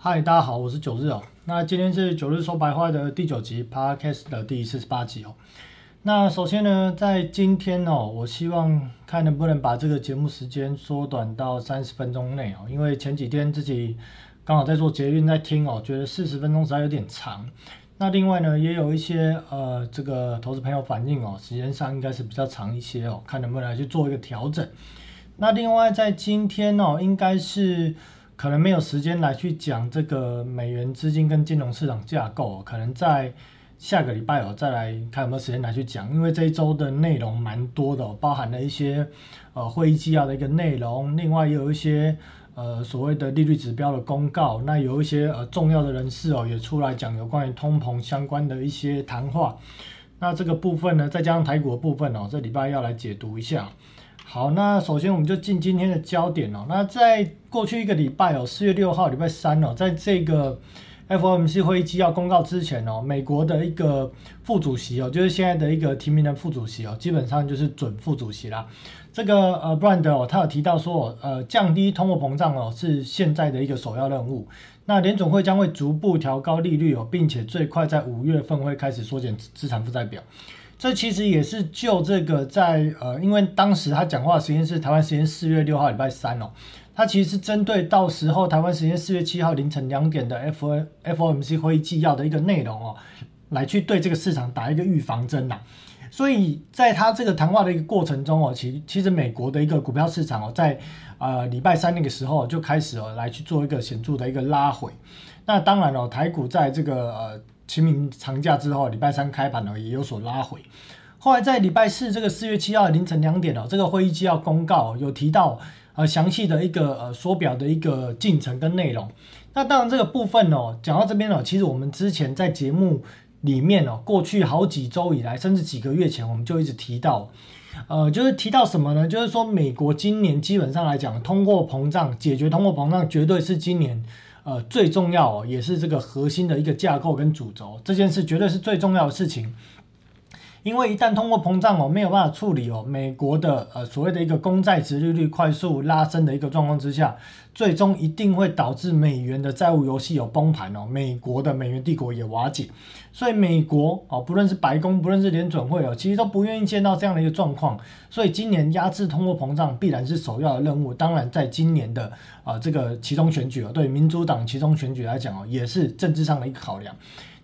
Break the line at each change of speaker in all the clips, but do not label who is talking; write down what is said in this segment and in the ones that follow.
嗨，大家好，我是九日哦。那今天是九日说白话的第九集 Podcast 的第四十八集哦。那首先呢，在今天哦，我希望看能不能把这个节目时间缩短到三十分钟内哦，因为前几天自己刚好在做捷运在听哦，觉得四十分钟实在有点长。那另外呢，也有一些呃这个投资朋友反映哦，时间上应该是比较长一些哦，看能不能来去做一个调整。那另外在今天哦，应该是。可能没有时间来去讲这个美元资金跟金融市场架构，可能在下个礼拜哦再来看有没有时间来去讲，因为这一周的内容蛮多的，包含了一些呃会议纪要的一个内容，另外也有一些呃所谓的利率指标的公告，那有一些呃重要的人士哦也出来讲有关于通膨相关的一些谈话，那这个部分呢，再加上台股的部分哦，这礼拜要来解读一下。好，那首先我们就进今天的焦点哦。那在过去一个礼拜哦，四月六号礼拜三哦，在这个 FOMC 会议纪要公告之前哦，美国的一个副主席哦，就是现在的一个提名的副主席哦，基本上就是准副主席啦。这个呃，Brand 哦，他有提到说，呃，降低通货膨胀哦，是现在的一个首要任务。那联总会将会逐步调高利率哦，并且最快在五月份会开始缩减资产负债表。这其实也是就这个在呃，因为当时他讲话时间是台湾时间四月六号礼拜三哦，他其实是针对到时候台湾时间四月七号凌晨两点的 F F O M C 会议纪要的一个内容哦，来去对这个市场打一个预防针呐。所以在他这个谈话的一个过程中哦，其其实美国的一个股票市场哦，在呃礼拜三那个时候就开始哦来去做一个显著的一个拉回。那当然了，台股在这个呃。清明长假之后，礼拜三开盘呢也有所拉回。后来在礼拜四这个四月七号凌晨两点哦，这个会议纪要公告有提到呃详细的一个呃缩表的一个进程跟内容。那当然这个部分哦，讲到这边哦，其实我们之前在节目里面哦，过去好几周以来，甚至几个月前，我们就一直提到，呃，就是提到什么呢？就是说美国今年基本上来讲，通货膨胀解决通货膨胀绝对是今年。呃，最重要哦，也是这个核心的一个架构跟主轴，这件事绝对是最重要的事情。因为一旦通货膨胀哦没有办法处理哦，美国的呃所谓的一个公债值利率快速拉升的一个状况之下。最终一定会导致美元的债务游戏有崩盘哦，美国的美元帝国也瓦解，所以美国哦，不论是白宫，不论是联准会哦，其实都不愿意见到这样的一个状况，所以今年压制通货膨胀必然是首要的任务。当然，在今年的啊这个其中选举哦，对民主党其中选举来讲哦，也是政治上的一个考量。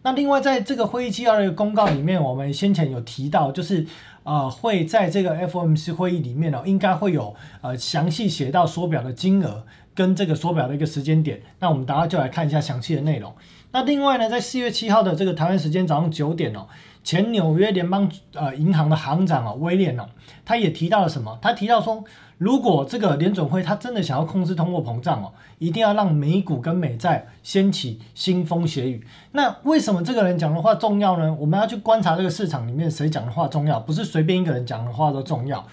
那另外，在这个会议纪要的一个公告里面，我们先前有提到，就是呃会在这个 FOMC 会议里面哦，应该会有呃详细写到缩表的金额。跟这个缩表的一个时间点，那我们大家就来看一下详细的内容。那另外呢，在四月七号的这个台湾时间早上九点哦，前纽约联邦呃银行的行长哦威廉哦，他也提到了什么？他提到说，如果这个联准会他真的想要控制通货膨胀哦，一定要让美股跟美债掀起腥风血雨。那为什么这个人讲的话重要呢？我们要去观察这个市场里面谁讲的话重要，不是随便一个人讲的话都重要。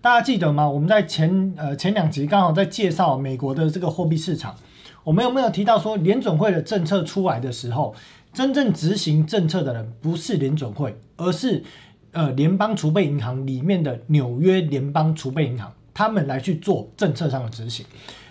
大家记得吗？我们在前呃前两集刚好在介绍美国的这个货币市场，我们有没有提到说联准会的政策出来的时候，真正执行政策的人不是联准会，而是呃联邦储备银行里面的纽约联邦储备银行，他们来去做政策上的执行。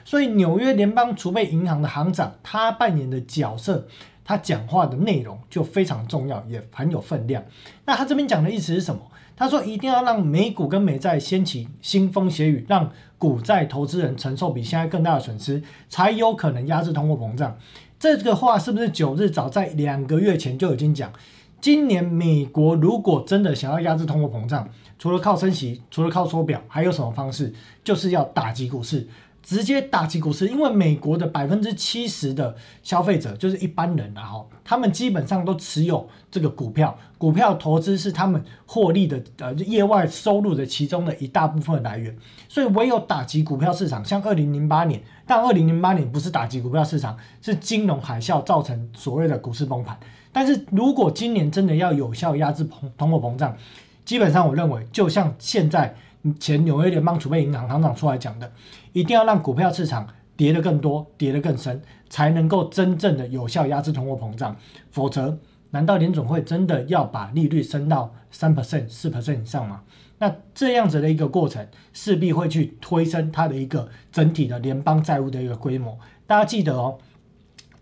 所以纽约联邦储备银行的行长他扮演的角色，他讲话的内容就非常重要，也很有分量。那他这边讲的意思是什么？他说：“一定要让美股跟美债掀起腥风血雨，让股债投资人承受比现在更大的损失，才有可能压制通货膨胀。”这个话是不是九日早在两个月前就已经讲？今年美国如果真的想要压制通货膨胀，除了靠升息，除了靠缩表，还有什么方式？就是要打击股市。直接打击股市，因为美国的百分之七十的消费者就是一般人然后他们基本上都持有这个股票，股票投资是他们获利的呃业外收入的其中的一大部分来源，所以唯有打击股票市场，像二零零八年，但二零零八年不是打击股票市场，是金融海啸造成所谓的股市崩盘。但是如果今年真的要有效压制通通货膨胀，基本上我认为就像现在。前纽约联邦储备银行行长出来讲的，一定要让股票市场跌得更多、跌得更深，才能够真正的有效压制通货膨胀。否则，难道联总会真的要把利率升到三 percent、四 percent 以上吗？那这样子的一个过程，势必会去推升它的一个整体的联邦债务的一个规模。大家记得哦，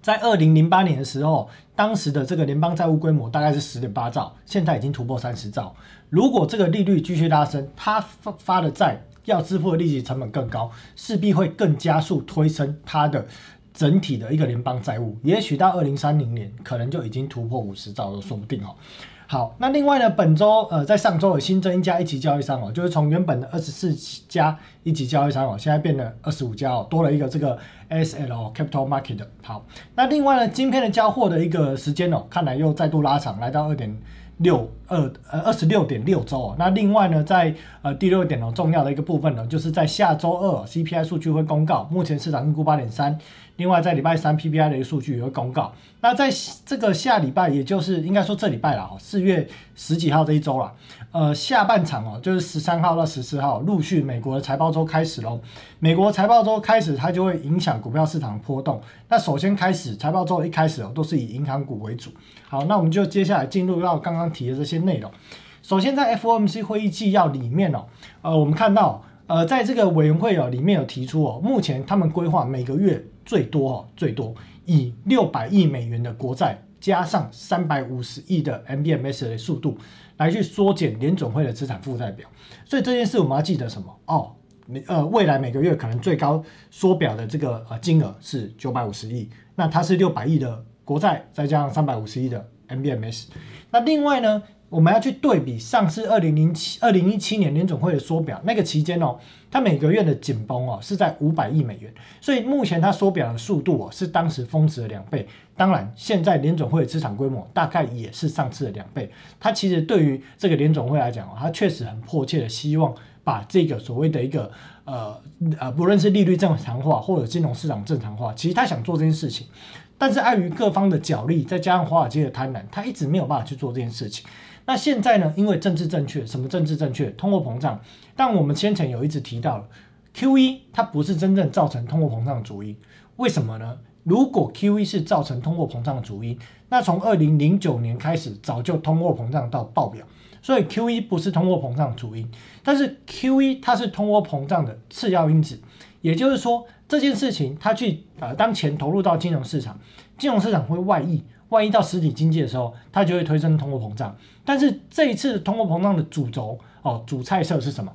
在二零零八年的时候，当时的这个联邦债务规模大概是十点八兆，现在已经突破三十兆。如果这个利率继续拉升，它发发的债要支付的利息成本更高，势必会更加速推升它的整体的一个联邦债务。也许到二零三零年，可能就已经突破五十兆都说不定哦。好，那另外呢，本周呃，在上周有新增一家一级交易商哦，就是从原本的二十四家一级交易商哦，现在变了二十五家哦，多了一个这个 S L Capital Market。好，那另外呢，晶片的交货的一个时间哦，看来又再度拉长，来到二点。六二呃二十六点六周哦，那另外呢，在呃第六点呢，重要的一个部分呢，就是在下周二 CPI 数据会公告，目前市场预估八点三，另外在礼拜三 PPI 的一个数据也会公告。那在这个下礼拜，也就是应该说这礼拜了四月十几号这一周了，呃，下半场哦，就是十三号到十四号，陆续美国的财报周开始喽。美国财报周开始，它就会影响股票市场波动。那首先开始财报周一开始哦，都是以银行股为主。好，那我们就接下来进入到刚刚提的这些内容。首先在 FOMC 会议纪要里面哦，呃，我们看到呃，在这个委员会哦里面有提出哦，目前他们规划每个月最多哦最多。以六百亿美元的国债加上三百五十亿的 MBMS 的速度来去缩减联总会的资产负债表，所以这件事我们要记得什么？哦，呃未来每个月可能最高缩表的这个呃金额是九百五十亿，那它是六百亿的国债再加上三百五十亿的 MBMS，那另外呢？我们要去对比上次二零零七、二零一七年联总会的缩表那个期间哦，它每个月的紧绷哦是在五百亿美元，所以目前它缩表的速度哦是当时峰值的两倍。当然，现在联总会的资产规模大概也是上次的两倍。它其实对于这个联总会来讲哦，它确实很迫切的希望把这个所谓的一个呃呃，不论是利率正常化或者金融市场正常化，其实他想做这件事情，但是碍于各方的角力，再加上华尔街的贪婪，他一直没有办法去做这件事情。那现在呢？因为政治正确，什么政治正确？通货膨胀。但我们先前有一直提到，Q.E. 它不是真正造成通货膨胀的主因。为什么呢？如果 Q.E. 是造成通货膨胀的主因，那从二零零九年开始，早就通货膨胀到爆表。所以 Q.E. 不是通货膨胀主因，但是 Q.E. 它是通货膨胀的次要因子。也就是说，这件事情它去呃，当钱投入到金融市场，金融市场会外溢。万一到实体经济的时候，它就会推升通货膨胀。但是这一次通货膨胀的主轴哦，主菜色是什么？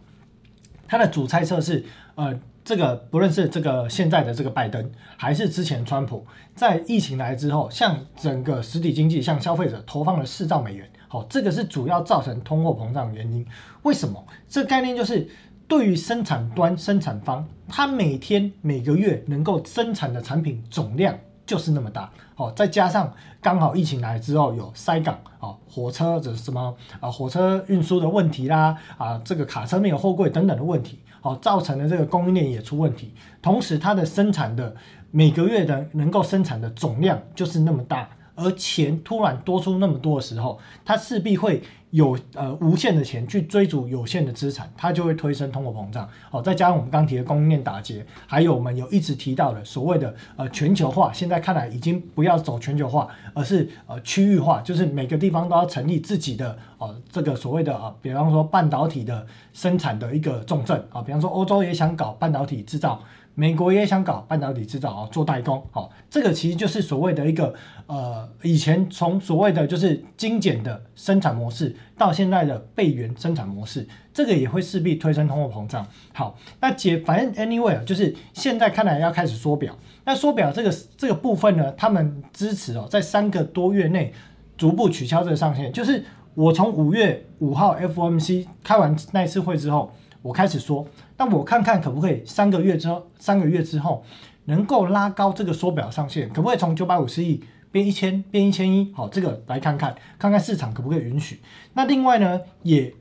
它的主菜色是呃，这个不论是这个现在的这个拜登，还是之前川普，在疫情来之后，向整个实体经济、向消费者投放了四兆美元。好，这个是主要造成通货膨胀的原因。为什么？这概念就是对于生产端、生产方，它每天、每个月能够生产的产品总量。就是那么大，哦，再加上刚好疫情来之后有塞港，哦，火车这什么啊，火车运输的问题啦，啊，这个卡车没有货柜等等的问题，哦，造成的这个供应链也出问题，同时它的生产的每个月的能够生产的总量就是那么大。而钱突然多出那么多的时候，它势必会有呃无限的钱去追逐有限的资产，它就会推升通货膨胀。哦，再加上我们刚提的供应链打劫，还有我们有一直提到的所谓的呃全球化，现在看来已经不要走全球化，而是呃区域化，就是每个地方都要成立自己的哦这个所谓的啊，比方说半导体的生产的一个重镇啊，比方说欧洲也想搞半导体制造。美国也想搞半导体制造啊，做代工，好，这个其实就是所谓的一个呃，以前从所谓的就是精简的生产模式，到现在的备源生产模式，这个也会势必推升通货膨胀。好，那解反正 anyway 就是现在看来要开始缩表，那缩表这个这个部分呢，他们支持哦，在三个多月内逐步取消这个上限，就是我从五月五号 FOMC 开完那次会之后。我开始说，那我看看可不可以三个月之后，三个月之后能够拉高这个缩表上限，可不可以从九百五十亿变一千，变一千一？好，这个来看看，看看市场可不可以允许。那另外呢，也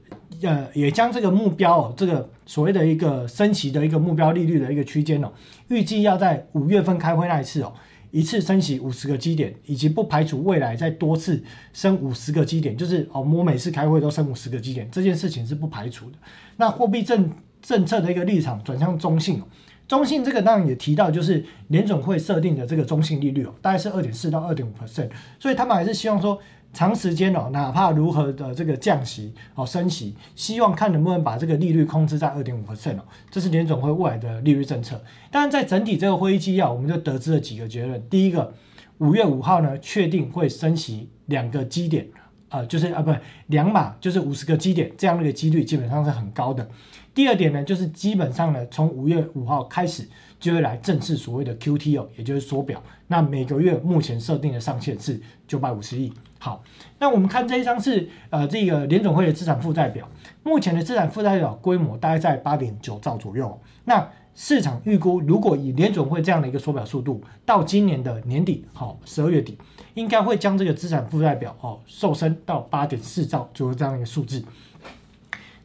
呃也将这个目标哦，这个所谓的一个升息的一个目标利率的一个区间哦，预计要在五月份开会那一次哦。一次升息五十个基点，以及不排除未来再多次升五十个基点，就是哦，我每次开会都升五十个基点，这件事情是不排除的。那货币政政策的一个立场转向中性，中性这个当然也提到，就是联总会设定的这个中性利率哦，大概是二点四到二点五 percent，所以他们还是希望说长时间哦，哪怕如何的这个降息哦升息，希望看能不能把这个利率控制在二点五 percent 哦，这是联总会未来的利率政策。但，在整体这个会议纪要，我们就得知了几个结论。第一个，五月五号呢，确定会升息两个基点，呃，就是啊，不两码，就是五十个基点，这样的一个几率基本上是很高的。第二点呢，就是基本上呢，从五月五号开始就会来正式所谓的 QTO，，也就是缩表。那每个月目前设定的上限是九百五十亿。好，那我们看这一张是呃这个联总会的资产负债表，目前的资产负债表规模大概在八点九兆左右。那市场预估，如果以联总会这样的一个缩表速度，到今年的年底，好十二月底，应该会将这个资产负债表哦瘦身到八点四兆，就是这样一个数字。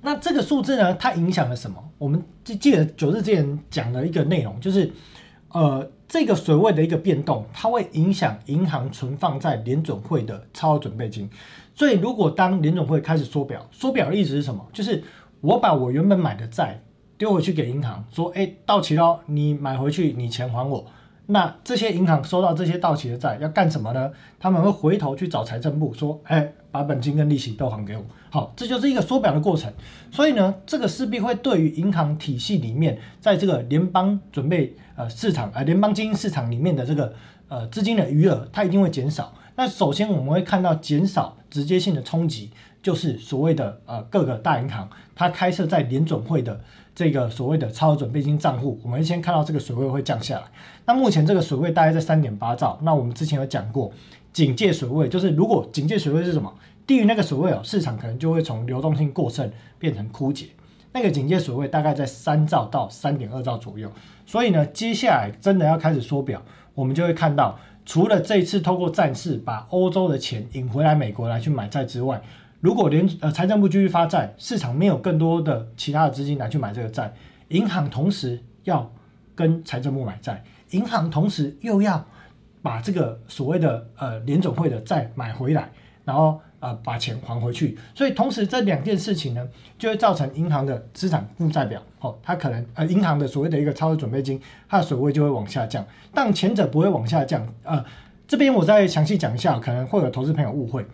那这个数字呢，它影响了什么？我们记记得九日之前讲的一个内容，就是呃。这个水位的一个变动，它会影响银行存放在联准会的超额准备金。所以，如果当联准会开始缩表，缩表的意思是什么？就是我把我原本买的债丢回去给银行，说：“哎，到期了，你买回去，你钱还我。”那这些银行收到这些到期的债要干什么呢？他们会回头去找财政部说：“哎，把本金跟利息都还给我。”好，这就是一个缩表的过程。所以呢，这个势必会对于银行体系里面，在这个联邦准备。呃，市场呃，联邦基金市场里面的这个呃资金的余额，它一定会减少。那首先我们会看到减少直接性的冲击，就是所谓的呃各个大银行它开设在联总会的这个所谓的超额准备金账户，我们先看到这个水位会降下来。那目前这个水位大概在三点八兆。那我们之前有讲过，警戒水位就是如果警戒水位是什么，低于那个水位哦，市场可能就会从流动性过剩变成枯竭。那个警戒水位大概在三兆到三点二兆左右。所以呢，接下来真的要开始缩表，我们就会看到，除了这一次透过战事把欧洲的钱引回来美国来去买债之外，如果连呃财政部继续发债，市场没有更多的其他的资金来去买这个债，银行同时要跟财政部买债，银行同时又要把这个所谓的呃联总会的债买回来，然后。呃，把钱还回去，所以同时这两件事情呢，就会造成银行的资产负债表，哦，它可能呃，银行的所谓的一个超额准备金，它的水位就会往下降，但前者不会往下降。呃，这边我再详细讲一下，可能会有投资朋友误会。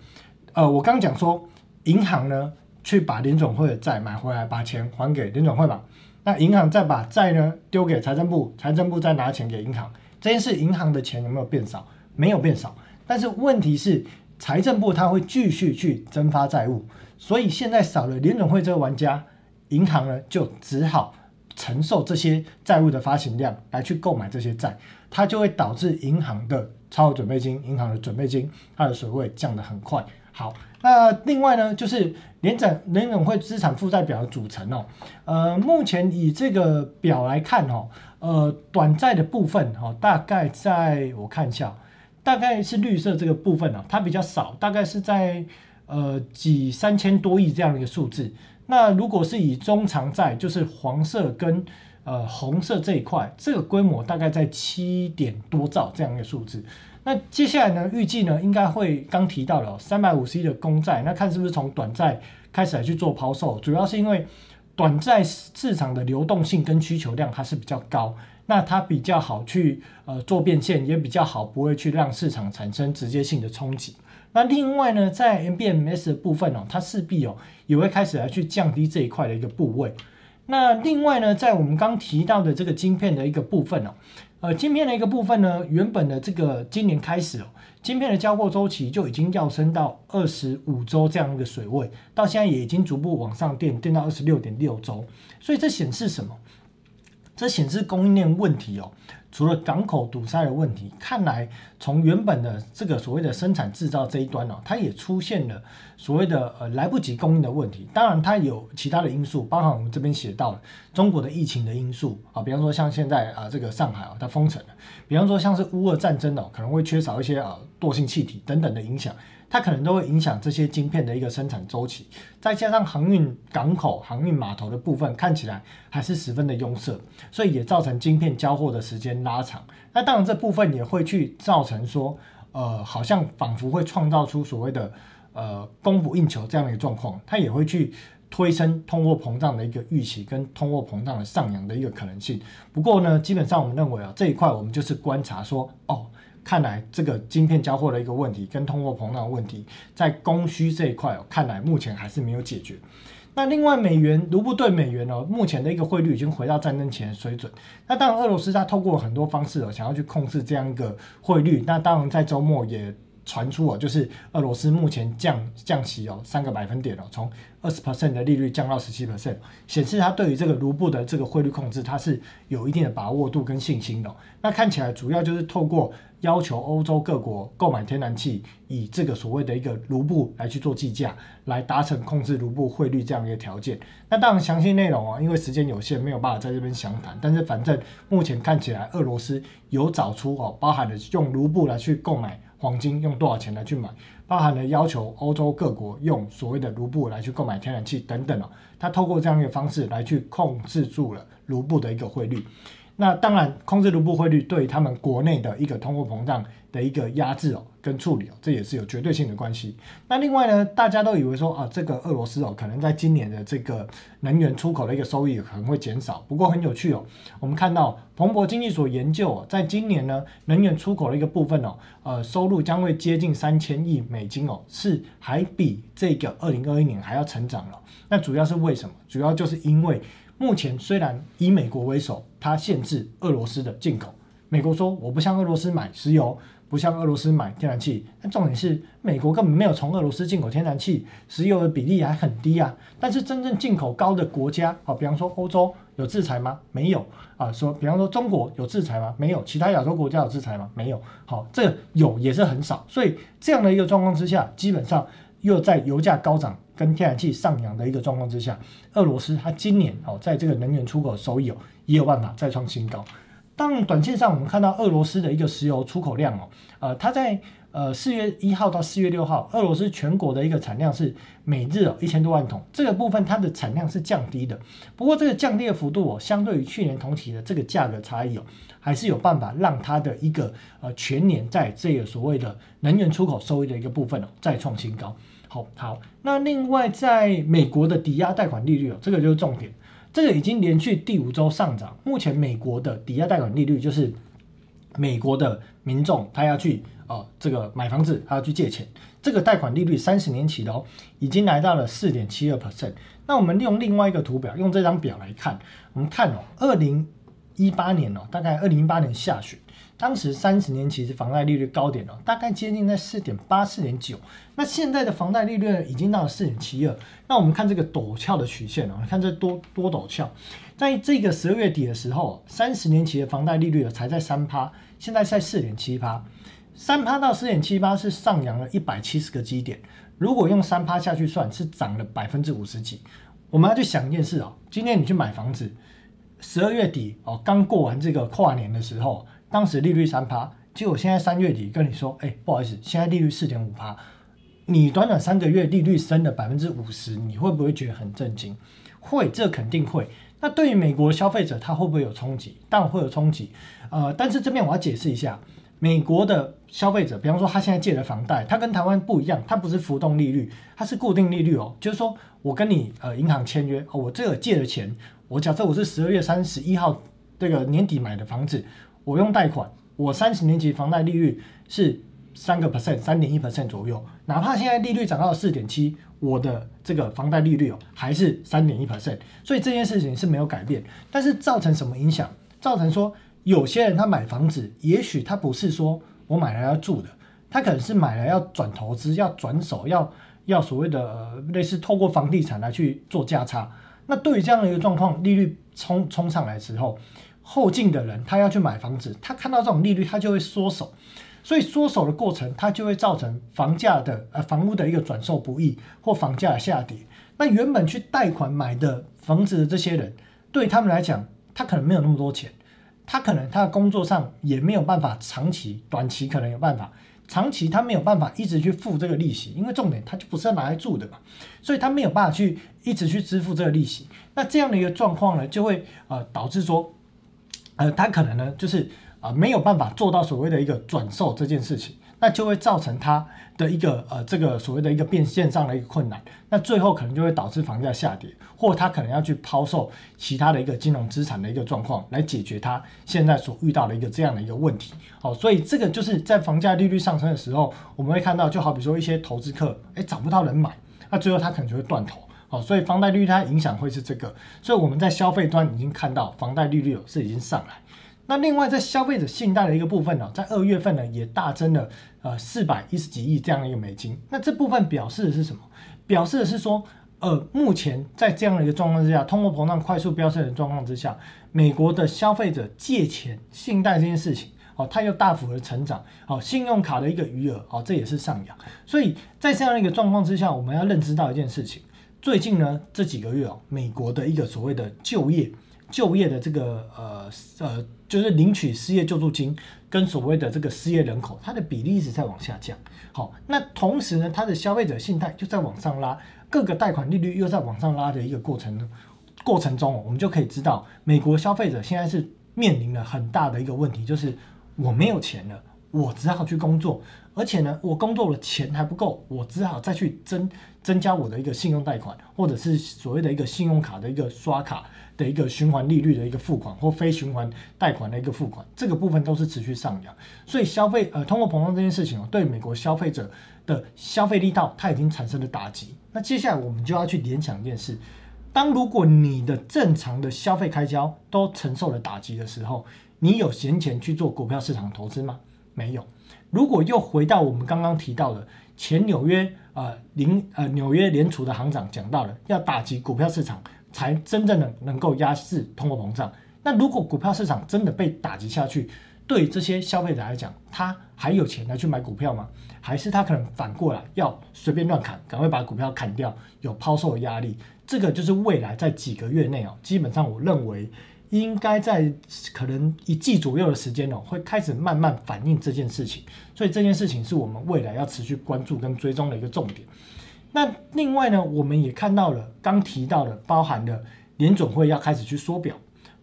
呃，我刚讲说，银行呢去把联总会的债买回来，把钱还给联总会吧，那银行再把债呢丢给财政部，财政部再拿钱给银行，这件事银行的钱有没有变少？没有变少，但是问题是。财政部它会继续去增发债务，所以现在少了联总会这个玩家，银行呢就只好承受这些债务的发行量来去购买这些债，它就会导致银行的超额准备金、银行的准备金它的水位降得很快。好，那另外呢，就是联展联总会资产负债表的组成哦，呃，目前以这个表来看哦，呃，短债的部分哦，大概在我看一下。大概是绿色这个部分呢，它比较少，大概是在呃几三千多亿这样的一个数字。那如果是以中长债，就是黄色跟呃红色这一块，这个规模大概在七点多兆这样一个数字。那接下来呢，预计呢应该会刚提到了三百五十亿的公债，那看是不是从短债开始来去做抛售，主要是因为短债市场的流动性跟需求量它是比较高。那它比较好去呃做变现，也比较好，不会去让市场产生直接性的冲击。那另外呢，在 MBMS 的部分哦，它势必哦也会开始来去降低这一块的一个部位。那另外呢，在我们刚提到的这个晶片的一个部分哦，呃，晶片的一个部分呢，原本的这个今年开始哦，晶片的交货周期就已经要升到二十五周这样一个水位，到现在也已经逐步往上垫，垫到二十六点六周。所以这显示什么？这显示供应链问题哦，除了港口堵塞的问题，看来从原本的这个所谓的生产制造这一端哦，它也出现了所谓的呃来不及供应的问题。当然，它有其他的因素，包含我们这边写到了中国的疫情的因素啊，比方说像现在啊这个上海啊它封城了，比方说像是乌俄战争哦，可能会缺少一些啊惰性气体等等的影响。它可能都会影响这些晶片的一个生产周期，再加上航运港口、航运码头的部分看起来还是十分的拥塞，所以也造成晶片交货的时间拉长。那当然这部分也会去造成说，呃，好像仿佛会创造出所谓的呃供不应求这样的一个状况，它也会去推升通货膨胀的一个预期跟通货膨胀的上扬的一个可能性。不过呢，基本上我们认为啊，这一块我们就是观察说，哦。看来这个晶片交货的一个问题跟通货膨胀的问题，在供需这一块哦，看来目前还是没有解决。那另外，美元卢布对美元哦，目前的一个汇率已经回到战争前的水准。那当然，俄罗斯它透过很多方式哦，想要去控制这样一个汇率。那当然，在周末也。传出哦，就是俄罗斯目前降降息哦三个百分点哦，从二十 percent 的利率降到十七 percent，显示它对于这个卢布的这个汇率控制，它是有一定的把握度跟信心的。那看起来主要就是透过要求欧洲各国购买天然气，以这个所谓的一个卢布来去做计价，来达成控制卢布汇率这样一个条件。那当然详细内容哦，因为时间有限，没有办法在这边详谈。但是反正目前看起来，俄罗斯有找出哦，包含了用卢布来去购买。黄金用多少钱来去买，包含了要求欧洲各国用所谓的卢布来去购买天然气等等哦，它透过这样一个方式来去控制住了卢布的一个汇率。那当然，控制卢布汇率对他们国内的一个通货膨胀的一个压制哦，跟处理哦，这也是有绝对性的关系。那另外呢，大家都以为说啊，这个俄罗斯哦，可能在今年的这个能源出口的一个收益可能会减少。不过很有趣哦，我们看到彭博经济所研究哦，在今年呢，能源出口的一个部分哦，呃，收入将会接近三千亿美金哦，是还比这个二零二一年还要成长了。那主要是为什么？主要就是因为。目前虽然以美国为首，它限制俄罗斯的进口。美国说我不向俄罗斯买石油，不向俄罗斯买天然气。但重点是，美国根本没有从俄罗斯进口天然气、石油的比例还很低啊。但是真正进口高的国家，好，比方说欧洲有制裁吗？没有啊。说比方说中国有制裁吗？没有。其他亚洲国家有制裁吗？没有。好，这有也是很少。所以这样的一个状况之下，基本上又在油价高涨。跟天然气上扬的一个状况之下，俄罗斯它今年哦，在这个能源出口收益哦，也有办法再创新高。当，短线上我们看到俄罗斯的一个石油出口量哦，呃，它在呃四月一号到四月六号，俄罗斯全国的一个产量是每日哦一千多万桶，这个部分它的产量是降低的。不过这个降低的幅度哦，相对于去年同期的这个价格差异哦，还是有办法让它的一个呃全年在这个所谓的能源出口收益的一个部分哦，再创新高。好好，那另外在美国的抵押贷款利率哦，这个就是重点，这个已经连续第五周上涨。目前美国的抵押贷款利率就是美国的民众他要去哦这个买房子，他要去借钱，这个贷款利率三十年起的哦，已经来到了四点七二 percent。那我们用另外一个图表，用这张表来看，我们看哦，二零一八年哦，大概二零一八年下旬。当时三十年期是房贷利率高点哦，大概接近在四点八、四点九。那现在的房贷利率已经到了四点七二。那我们看这个陡峭的曲线哦，你看这多多陡峭。在这个十二月底的时候，三十年期的房贷利率才在三趴，现在在四点七趴。三趴到四点七八是上扬了一百七十个基点。如果用三趴下去算，是涨了百分之五十几。我们要去想一件事哦，今天你去买房子，十二月底哦，刚过完这个跨年的时候。当时利率三趴，结果现在三月底跟你说，哎，不好意思，现在利率四点五趴，你短短三个月利率升了百分之五十，你会不会觉得很震惊？会，这肯定会。那对于美国消费者，他会不会有冲击？当然会有冲击。呃，但是这边我要解释一下，美国的消费者，比方说他现在借的房贷，他跟台湾不一样，它不是浮动利率，它是固定利率哦。就是说我跟你呃银行签约，我这个借的钱，我假设我是十二月三十一号这个年底买的房子。我用贷款，我三十年期房贷利率是三个 percent，三点一 percent 左右。哪怕现在利率涨到四点七，我的这个房贷利率哦还是三点一 percent。所以这件事情是没有改变。但是造成什么影响？造成说有些人他买房子，也许他不是说我买来要住的，他可能是买来要转投资、要转手、要要所谓的类似透过房地产来去做价差。那对于这样的一个状况，利率冲冲上来之后。后进的人，他要去买房子，他看到这种利率，他就会缩手，所以缩手的过程，它就会造成房价的呃房屋的一个转售不易或房价下跌。那原本去贷款买的房子的这些人，对他们来讲，他可能没有那么多钱，他可能他的工作上也没有办法长期、短期可能有办法，长期他没有办法一直去付这个利息，因为重点他就不是拿来住的嘛，所以他没有办法去一直去支付这个利息。那这样的一个状况呢，就会呃导致说。呃，他可能呢，就是啊没有办法做到所谓的一个转售这件事情，那就会造成它的一个呃这个所谓的一个变现上的一个困难，那最后可能就会导致房价下跌，或他可能要去抛售其他的一个金融资产的一个状况来解决他现在所遇到的一个这样的一个问题。好，所以这个就是在房价利率上升的时候，我们会看到，就好比说一些投资客哎找不到人买，那最后他可能就会断头。好，所以房贷利率它影响会是这个，所以我们在消费端已经看到房贷利率是已经上来。那另外在消费者信贷的一个部分呢，在二月份呢也大增了呃四百一十几亿这样一个美金。那这部分表示的是什么？表示的是说，呃，目前在这样的一个状况之下，通货膨胀快速飙升的状况之下，美国的消费者借钱信贷这件事情，哦，它又大幅的成长，哦，信用卡的一个余额，哦，这也是上扬。所以在这样的一个状况之下，我们要认知到一件事情。最近呢，这几个月哦，美国的一个所谓的就业、就业的这个呃呃，就是领取失业救助金跟所谓的这个失业人口，它的比例一直在往下降。好，那同时呢，它的消费者信贷就在往上拉，各个贷款利率又在往上拉的一个过程过程中，我们就可以知道，美国消费者现在是面临了很大的一个问题，就是我没有钱了。我只好去工作，而且呢，我工作的钱还不够，我只好再去增增加我的一个信用贷款，或者是所谓的一个信用卡的一个刷卡的一个循环利率的一个付款，或非循环贷款的一个付款，这个部分都是持续上扬。所以消费呃通货膨胀这件事情哦，对美国消费者的消费力道，它已经产生了打击。那接下来我们就要去联想一件事：当如果你的正常的消费开销都承受了打击的时候，你有闲钱去做股票市场投资吗？没有。如果又回到我们刚刚提到的前纽约呃联呃纽约联储的行长讲到了，要打击股票市场才真正的能够压制通货膨胀。那如果股票市场真的被打击下去，对这些消费者来讲，他还有钱来去买股票吗？还是他可能反过来要随便乱砍，赶快把股票砍掉，有抛售的压力？这个就是未来在几个月内哦，基本上我认为。应该在可能一季左右的时间哦，会开始慢慢反映这件事情，所以这件事情是我们未来要持续关注跟追踪的一个重点。那另外呢，我们也看到了刚提到的，包含了联总会要开始去缩表，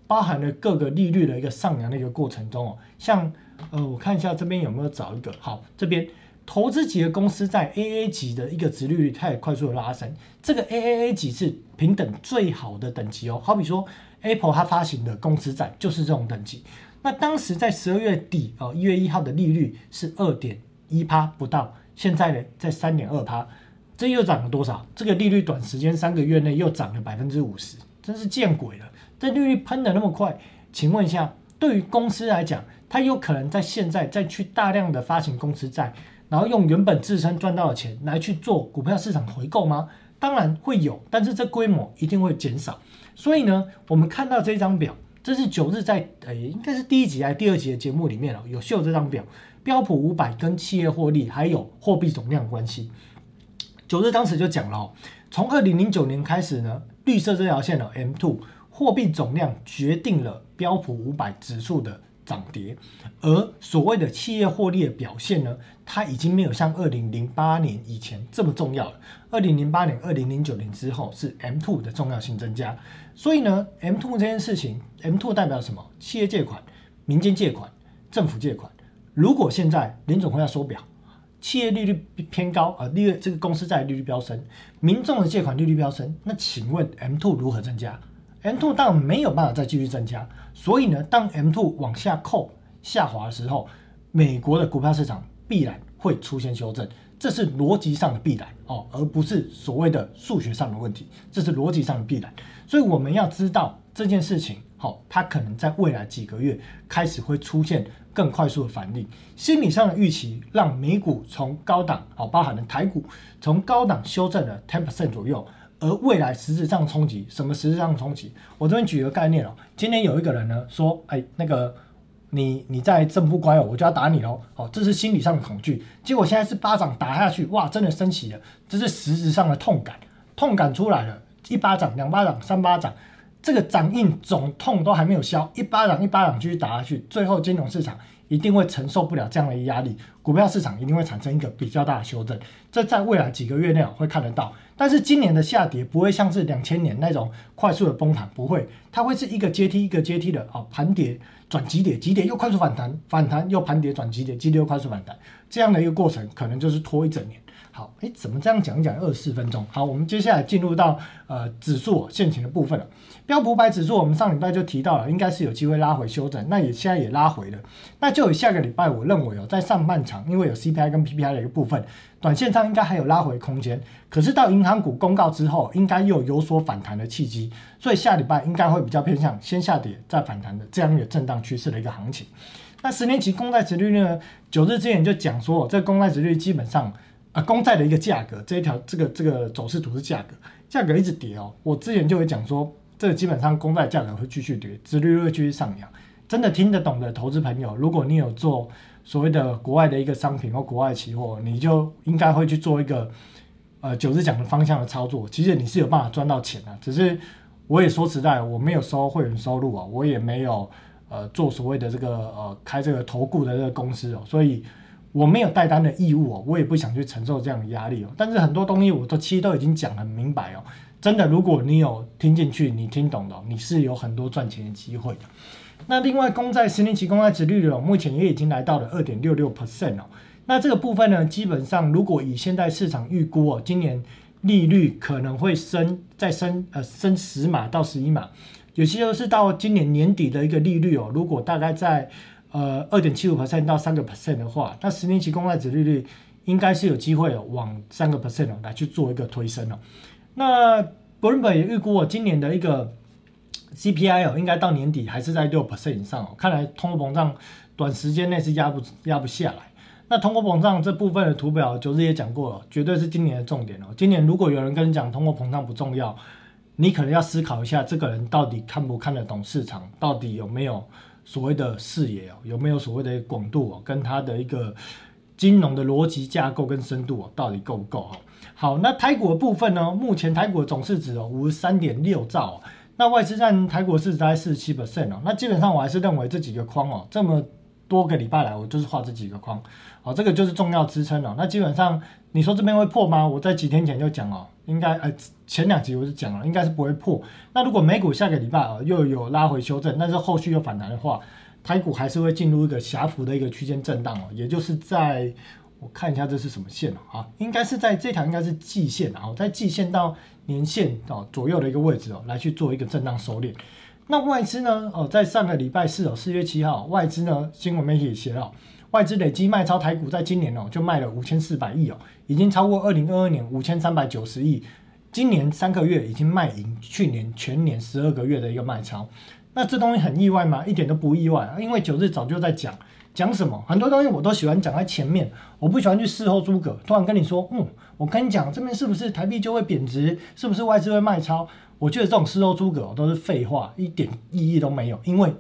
包含了各个利率的一个上扬的一个过程中哦，像呃，我看一下这边有没有找一个好，这边投资级的公司在 AA 级的一个值率它也快速的拉升，这个 AAA 级是平等最好的等级哦，好比说。Apple 它发行的公司债就是这种等级。那当时在十二月底哦，一月一号的利率是二点一趴不到，现在呢在三点二趴，这又涨了多少？这个利率短时间三个月内又涨了百分之五十，真是见鬼了！这利率喷的那么快，请问一下，对于公司来讲，它有可能在现在再去大量的发行公司债，然后用原本自身赚到的钱来去做股票市场回购吗？当然会有，但是这规模一定会减少。所以呢，我们看到这张表，这是九日在呃，应该是第一集还是第二集的节目里面哦，有秀这张表，标普五百跟企业获利还有货币总量关系。九日当时就讲了哦，从二零零九年开始呢，绿色这条线的 M two 货币总量决定了标普五百指数的。涨跌，而所谓的企业获利的表现呢，它已经没有像二零零八年以前这么重要了。二零零八年、二零零九年之后是 M two 的重要性增加，所以呢，M two 这件事情，M two 代表什么？企业借款、民间借款、政府借款。如果现在林总会要收表，企业利率偏高啊，利率这个公司债利率飙升，民众的借款利率飙升，那请问 M two 如何增加？M two 当然没有办法再继续增加，所以呢，当 M two 往下扣下滑的时候，美国的股票市场必然会出现修正，这是逻辑上的必然哦，而不是所谓的数学上的问题，这是逻辑上的必然。所以我们要知道这件事情，好，它可能在未来几个月开始会出现更快速的反应，心理上的预期让美股从高档，好，包含了台股从高档修正了 ten percent 左右。而未来实质上冲击，什么实质上冲击？我这边举个概念哦，今天有一个人呢说，哎，那个你你在真不乖哦，我就要打你喽，哦，这是心理上的恐惧。结果现在是巴掌打下去，哇，真的升起了，这是实质上的痛感，痛感出来了，一巴掌、两巴掌、三巴掌，这个掌印肿痛都还没有消，一巴掌一巴掌继续打下去，最后金融市场一定会承受不了这样的压力，股票市场一定会产生一个比较大的修正，这在未来几个月内会看得到。但是今年的下跌不会像是两千年那种快速的崩盘，不会，它会是一个阶梯一个阶梯的啊盘跌转急跌，急跌又快速反弹，反弹又盘跌转急跌，急跌又快速反弹，这样的一个过程可能就是拖一整年。好，哎，怎么这样讲一讲二十四分钟？好，我们接下来进入到呃指数现情的部分了。标普百指数，我们上礼拜就提到了，应该是有机会拉回修整，那也现在也拉回了。那就有下个礼拜，我认为哦，在上半场，因为有 CPI 跟 PPI 的一个部分，短线上应该还有拉回空间。可是到银行股公告之后，应该又有所反弹的契机，所以下礼拜应该会比较偏向先下跌再反弹的这样一个震荡趋势的一个行情。那十年期公债殖率呢？九日之前就讲说，这公债殖率基本上。啊，公债的一个价格，这一条这个这个走势图是价格，价格一直跌哦。我之前就会讲说，这基本上公债价格会继续跌，殖率会继续上扬。真的听得懂的投资朋友，如果你有做所谓的国外的一个商品或国外期货，你就应该会去做一个呃九日讲的方向的操作。其实你是有办法赚到钱的，只是我也说实在，我没有收会员收入啊，我也没有呃做所谓的这个呃开这个投顾的这个公司哦，所以。我没有带单的义务哦，我也不想去承受这样的压力哦。但是很多东西我都其实都已经讲很明白哦。真的，如果你有听进去，你听懂了，你是有很多赚钱的机会的。那另外，公债十年期公债值利率哦，目前也已经来到了二点六六 percent 哦。那这个部分呢，基本上如果以现在市场预估哦，今年利率可能会升再升呃升十码到十一码，有些都是到今年年底的一个利率哦。如果大概在呃，二点七五 percent 到三个 percent 的话，那十年期公债值利率应该是有机会往三个 percent 来去做一个推升哦。那 Bloomberg 也预估哦，今年的一个 CPI 哦，应该到年底还是在六 percent 以上哦。看来通货膨胀短时间内是压不压不下来。那通货膨胀这部分的图表，九日也讲过了，绝对是今年的重点哦。今年如果有人跟你讲通货膨胀不重要，你可能要思考一下，这个人到底看不看得懂市场，到底有没有？所谓的视野哦，有没有所谓的广度哦，跟它的一个金融的逻辑架构跟深度哦，到底够不够哦？好，那台股的部分呢？目前台股的总市值哦，五十三点六兆，那外资占台股市值在四十七 percent 哦，那基本上我还是认为这几个框哦，这么多个礼拜来，我就是画这几个框，好，这个就是重要支撑了。那基本上你说这边会破吗？我在几天前就讲哦。应该呃前两集我就讲了，应该是不会破。那如果美股下个礼拜啊又有拉回修正，但是后续又反弹的话，台股还是会进入一个狭幅的一个区间震荡哦。也就是在我看一下这是什么线啊？应该是在这条应该是季线啊，在季线到年线哦左右的一个位置哦，来去做一个震荡收敛。那外资呢？哦，在上个礼拜四哦，四月七号，外资呢新闻媒体写了。外资累计卖超台股，在今年哦就卖了五千四百亿哦，已经超过二零二二年五千三百九十亿。今年三个月已经卖赢去年全年十二个月的一个卖超。那这东西很意外吗？一点都不意外，因为九日早就在讲讲什么，很多东西我都喜欢讲在前面，我不喜欢去事后诸葛。突然跟你说，嗯，我跟你讲这边是不是台币就会贬值，是不是外资会卖超？我觉得这种事后诸葛都是废话，一点意义都没有，因为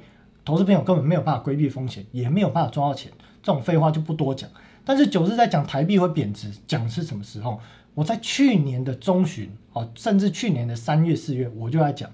投资朋友根本没有办法规避风险，也没有办法赚到钱。这种废话就不多讲，但是九日在讲台币会贬值，讲是什么时候？我在去年的中旬哦，甚至去年的三月、四月，我就在讲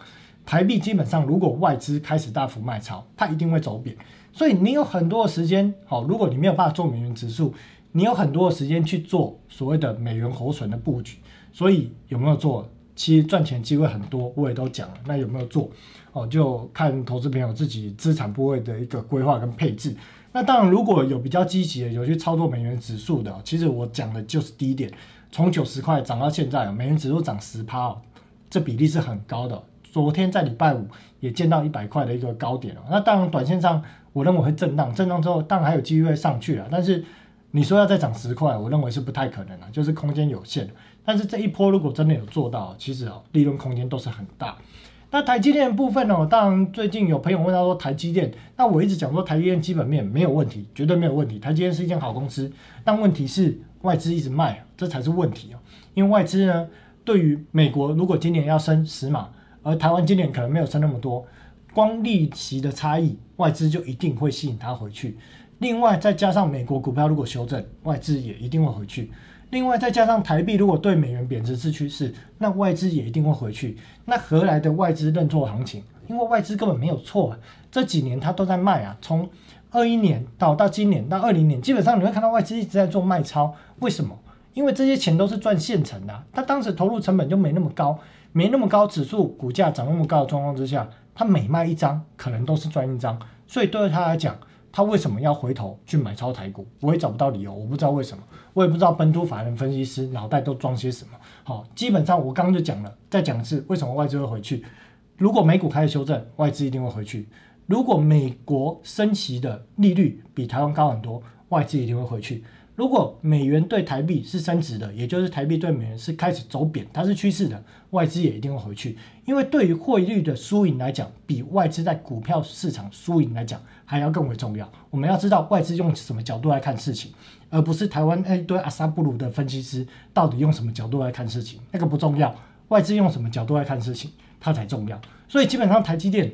台币基本上如果外资开始大幅卖超，它一定会走贬。所以你有很多的时间，好，如果你没有办法做美元指数，你有很多的时间去做所谓的美元活存的布局。所以有没有做？其实赚钱机会很多，我也都讲了。那有没有做？哦，就看投资朋友自己资产部位的一个规划跟配置。那当然，如果有比较积极的，有去操作美元指数的，其实我讲的就是低点，从九十块涨到现在，美元指数涨十趴哦，这比例是很高的。昨天在礼拜五也见到一百块的一个高点了。那当然，短线上我认为会震荡，震荡之后当然还有机会上去了。但是你说要再涨十块，我认为是不太可能了，就是空间有限。但是这一波如果真的有做到，其实哦，利润空间都是很大。那台积电部分呢？当然，最近有朋友问到说台积电，那我一直讲说台积电基本面没有问题，绝对没有问题。台积电是一间好公司，但问题是外资一直卖，这才是问题哦。因为外资呢，对于美国如果今年要升十码，而台湾今年可能没有升那么多，光利息的差异，外资就一定会吸引它回去。另外再加上美国股票如果修正，外资也一定会回去。另外再加上台币如果对美元贬值是趋势，那外资也一定会回去。那何来的外资认错行情？因为外资根本没有错啊，这几年他都在卖啊。从二一年到到今年到二零年，基本上你会看到外资一直在做卖超，为什么？因为这些钱都是赚现成的，他当时投入成本就没那么高，没那么高，指数股价涨那么高的状况之下，他每卖一张可能都是赚一张，所以对于他来讲，他为什么要回头去买超台股？我也找不到理由，我不知道为什么，我也不知道本土法人分析师脑袋都装些什么。好，基本上我刚刚就讲了，再讲一次，为什么外资会回去？如果美股开始修正，外资一定会回去；如果美国升息的利率比台湾高很多，外资一定会回去。如果美元对台币是升值的，也就是台币对美元是开始走贬，它是趋势的，外资也一定会回去。因为对于汇率的输赢来讲，比外资在股票市场输赢来讲还要更为重要。我们要知道外资用什么角度来看事情，而不是台湾一堆阿萨布鲁的分析师到底用什么角度来看事情，那个不重要。外资用什么角度来看事情，它才重要。所以基本上台积电。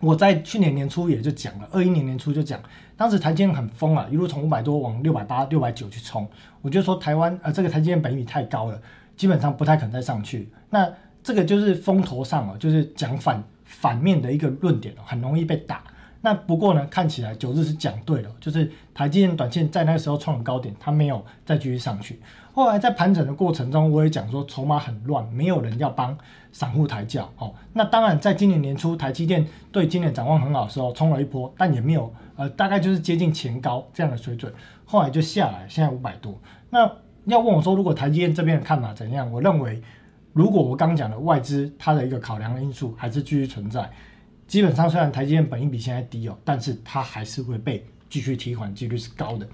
我在去年年初也就讲了，二一年年初就讲，当时台积电很疯啊，一路从五百多往六百八、六百九去冲。我就说台湾呃这个台积电本益太高了，基本上不太可能再上去。那这个就是风头上哦，就是讲反反面的一个论点哦，很容易被打。那不过呢，看起来九日是讲对了，就是台积电短线在那个时候创了高点，它没有再继续上去。后来在盘整的过程中，我也讲说筹码很乱，没有人要帮散户抬轿哦。那当然，在今年年初台积电对今年展望很好的时候，冲了一波，但也没有呃，大概就是接近前高这样的水准，后来就下来，现在五百多。那要问我说，如果台积电这边的看法怎样？我认为，如果我刚讲的外资它的一个考量的因素还是继续存在。基本上虽然台积电本应比现在低哦，但是它还是会被继续提款几率是高的。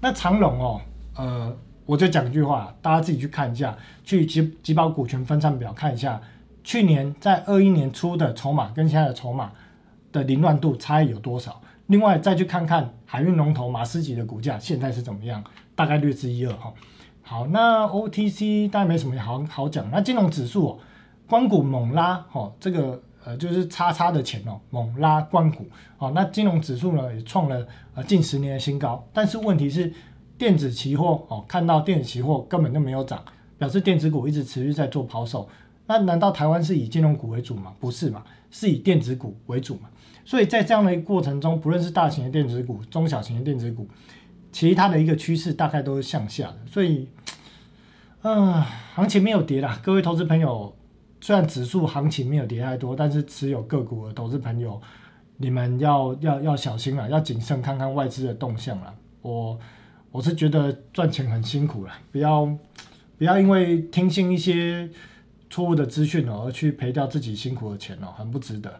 那长隆哦，呃，我就讲一句话，大家自己去看一下，去集集保股权分散表看一下，去年在二一年初的筹码跟现在的筹码的凌乱度差异有多少？另外再去看看海运龙头马斯吉的股价现在是怎么样，大概略知一二哈。好，那 OTC 当然没什么好好讲，那金融指数哦，光谷猛拉哦，这个。呃，就是叉叉的钱哦，猛拉关股，哦，那金融指数呢也创了呃近十年的新高，但是问题是电子期货哦，看到电子期货根本就没有涨，表示电子股一直持续在做抛售，那难道台湾是以金融股为主吗？不是嘛，是以电子股为主嘛，所以在这样的一个过程中，不论是大型的电子股、中小型的电子股，其他的一个趋势大概都是向下的，所以，嗯，行情没有跌啦，各位投资朋友。虽然指数行情没有跌太多，但是持有个股的投资朋友，你们要要要小心了，要谨慎看看外资的动向了。我我是觉得赚钱很辛苦了，不要不要因为听信一些错误的资讯哦，而去赔掉自己辛苦的钱哦，很不值得。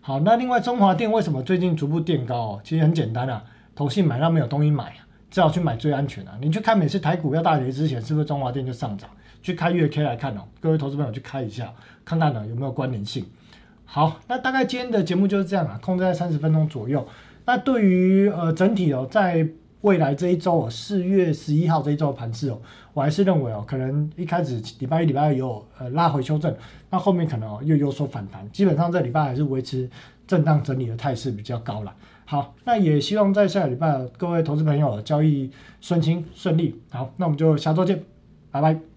好，那另外中华电为什么最近逐步垫高哦？其实很简单啊，投信买到没有东西买，只好去买最安全的。你去看每次台股要大跌之前，是不是中华电就上涨？去开月 K 来看哦，各位投资朋友去开一下，看看呢有没有关联性。好，那大概今天的节目就是这样啊，控制在三十分钟左右。那对于呃整体哦，在未来这一周哦，四月十一号这一周的盘势哦，我还是认为哦，可能一开始礼拜一、礼拜二有呃拉回修正，那后面可能哦又有所反弹，基本上这礼拜还是维持震荡整理的态势比较高了。好，那也希望在下礼拜各位投资朋友交易顺心顺利。好，那我们就下周见，拜拜。